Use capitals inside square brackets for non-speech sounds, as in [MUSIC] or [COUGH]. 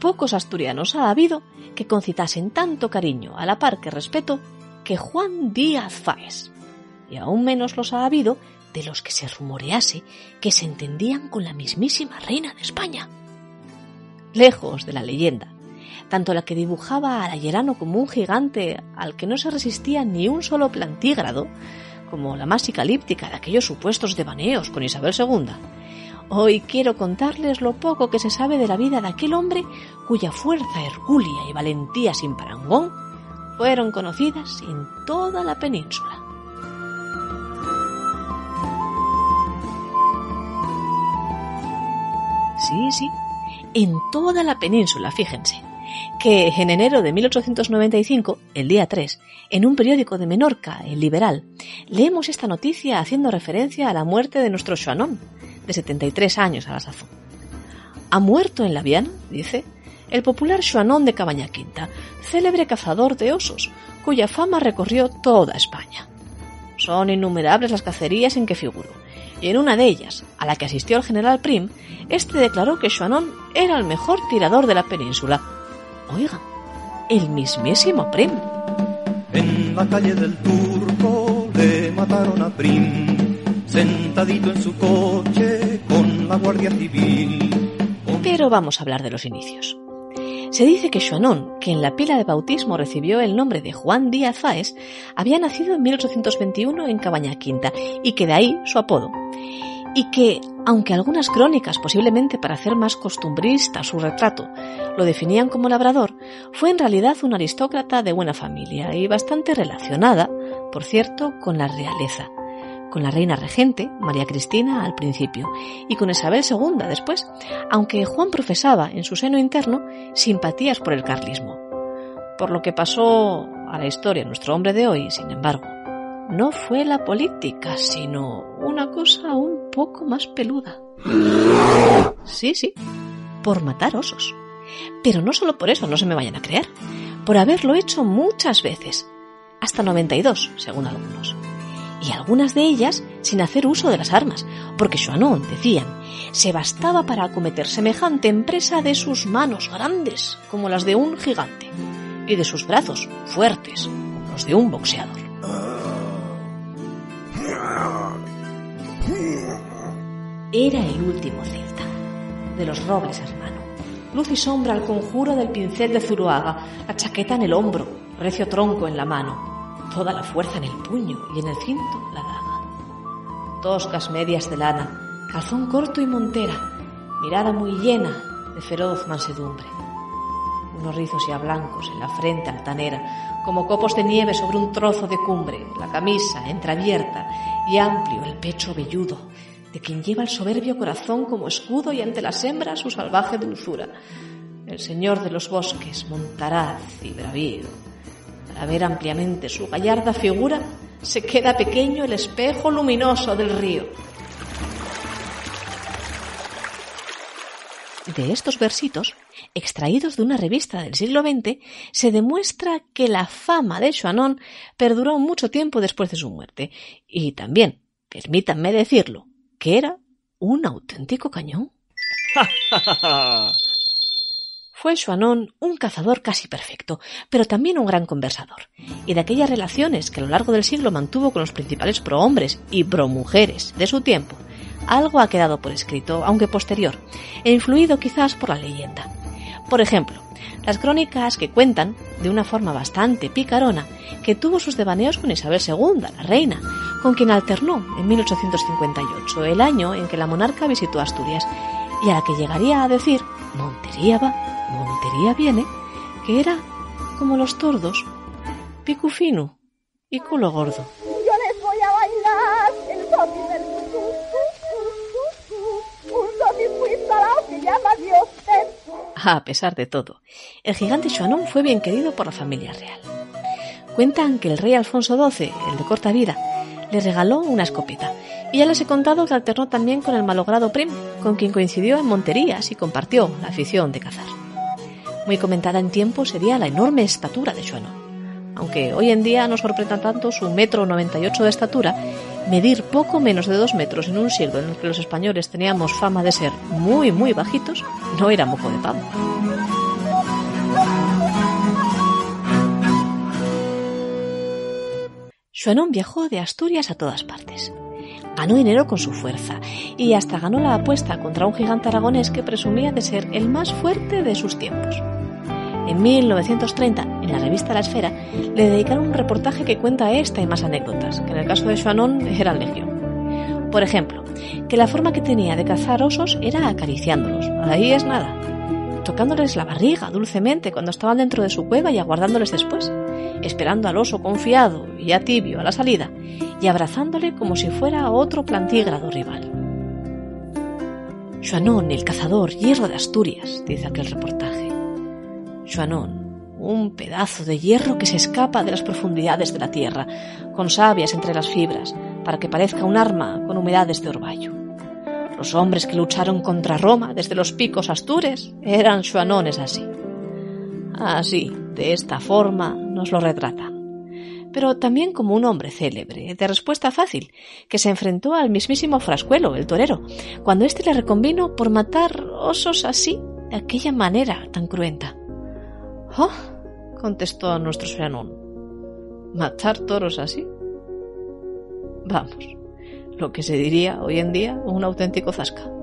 Pocos asturianos ha habido que concitasen tanto cariño a la par que respeto que Juan Díaz Fáez, y aún menos los ha habido de los que se rumorease que se entendían con la mismísima reina de España. Lejos de la leyenda, tanto la que dibujaba al Ayerano como un gigante al que no se resistía ni un solo plantígrado, como la más psicalíptica de aquellos supuestos devaneos con Isabel II, Hoy quiero contarles lo poco que se sabe de la vida de aquel hombre cuya fuerza hercúlea y valentía sin parangón fueron conocidas en toda la península. Sí, sí, en toda la península, fíjense, que en enero de 1895, el día 3, en un periódico de Menorca, el Liberal, leemos esta noticia haciendo referencia a la muerte de nuestro Xuanón, de 73 años a la sazón. Ha muerto en la Viana, dice, el popular Xuanón de Cabaña Quinta, célebre cazador de osos, cuya fama recorrió toda España. Son innumerables las cacerías en que figuró, y en una de ellas, a la que asistió el general Prim, este declaró que Xuanón era el mejor tirador de la península. Oiga, el mismísimo Prim. En la calle del Turco le mataron a Prim sentadito en su coche con la Guardia Civil. Pero vamos a hablar de los inicios. Se dice que Xuanón, que en la pila de bautismo recibió el nombre de Juan Díaz Fáez, había nacido en 1821 en Cabaña Quinta y que de ahí su apodo. Y que, aunque algunas crónicas, posiblemente para hacer más costumbrista su retrato, lo definían como labrador, fue en realidad un aristócrata de buena familia y bastante relacionada, por cierto, con la realeza con la reina regente, María Cristina, al principio, y con Isabel II después, aunque Juan profesaba en su seno interno simpatías por el carlismo. Por lo que pasó a la historia nuestro hombre de hoy, sin embargo, no fue la política, sino una cosa un poco más peluda. Sí, sí, por matar osos. Pero no solo por eso, no se me vayan a creer, por haberlo hecho muchas veces, hasta 92, según algunos y algunas de ellas sin hacer uso de las armas, porque Xuanón, decían, se bastaba para acometer semejante empresa de sus manos grandes como las de un gigante y de sus brazos fuertes como los de un boxeador. Era el último celta, de los robles hermano. Luz y sombra al conjuro del pincel de Zuruaga, la chaqueta en el hombro, recio tronco en la mano, toda la fuerza en el puño y en el cinto la daga. Toscas medias de lana, calzón corto y montera, mirada muy llena de feroz mansedumbre. Unos rizos ya blancos en la frente altanera, como copos de nieve sobre un trozo de cumbre, la camisa entreabierta y amplio el pecho velludo, de quien lleva el soberbio corazón como escudo y ante las hembras su salvaje dulzura. El señor de los bosques, montaraz y bravío, a ver ampliamente su gallarda figura, se queda pequeño el espejo luminoso del río. De estos versitos, extraídos de una revista del siglo XX, se demuestra que la fama de Xuanón perduró mucho tiempo después de su muerte, y también, permítanme decirlo, que era un auténtico cañón. [LAUGHS] Fue Xuanón un cazador casi perfecto, pero también un gran conversador, y de aquellas relaciones que a lo largo del siglo mantuvo con los principales prohombres y promujeres de su tiempo, algo ha quedado por escrito, aunque posterior, e influido quizás por la leyenda. Por ejemplo, las crónicas que cuentan, de una forma bastante picarona, que tuvo sus devaneos con Isabel II, la reina, con quien alternó en 1858, el año en que la monarca visitó Asturias, y a la que llegaría a decir Montería va, Montería viene, que era como los tordos, pico fino y culo gordo. [LAUGHS] A pesar de todo, el gigante Xuanón fue bien querido por la familia real. Cuentan que el rey Alfonso XII, el de corta vida, le regaló una escopeta. Y ya les he contado que alternó también con el malogrado Prim, con quien coincidió en Monterías y compartió la afición de cazar. Muy comentada en tiempo sería la enorme estatura de Xuanón. Aunque hoy en día no sorprenda tanto su metro 98 de estatura Medir poco menos de dos metros en un siglo en el que los españoles teníamos fama de ser muy, muy bajitos, no era moco de pavo. Xuanón viajó de Asturias a todas partes. Ganó dinero con su fuerza y hasta ganó la apuesta contra un gigante aragonés que presumía de ser el más fuerte de sus tiempos. En 1930, en la revista La Esfera, le dedicaron un reportaje que cuenta esta y más anécdotas, que en el caso de Xuanón eran legión. Por ejemplo, que la forma que tenía de cazar osos era acariciándolos. Ahí es nada. Tocándoles la barriga dulcemente cuando estaban dentro de su cueva y aguardándoles después, esperando al oso confiado y ya tibio a la salida, y abrazándole como si fuera otro plantígrado rival. Xuanón, el cazador, hierro de Asturias, dice aquel reportaje. Xuanón, un pedazo de hierro que se escapa de las profundidades de la tierra, con sabias entre las fibras, para que parezca un arma con humedades de orvallo. Los hombres que lucharon contra Roma desde los picos astures eran xuanones así. Así, de esta forma, nos lo retratan. Pero también como un hombre célebre, de respuesta fácil, que se enfrentó al mismísimo Frascuelo, el torero, cuando éste le reconvino por matar osos así, de aquella manera tan cruenta. Oh, contestó nuestro Xuanón. ¿Matar toros así? Vamos, lo que se diría hoy en día un auténtico zasca.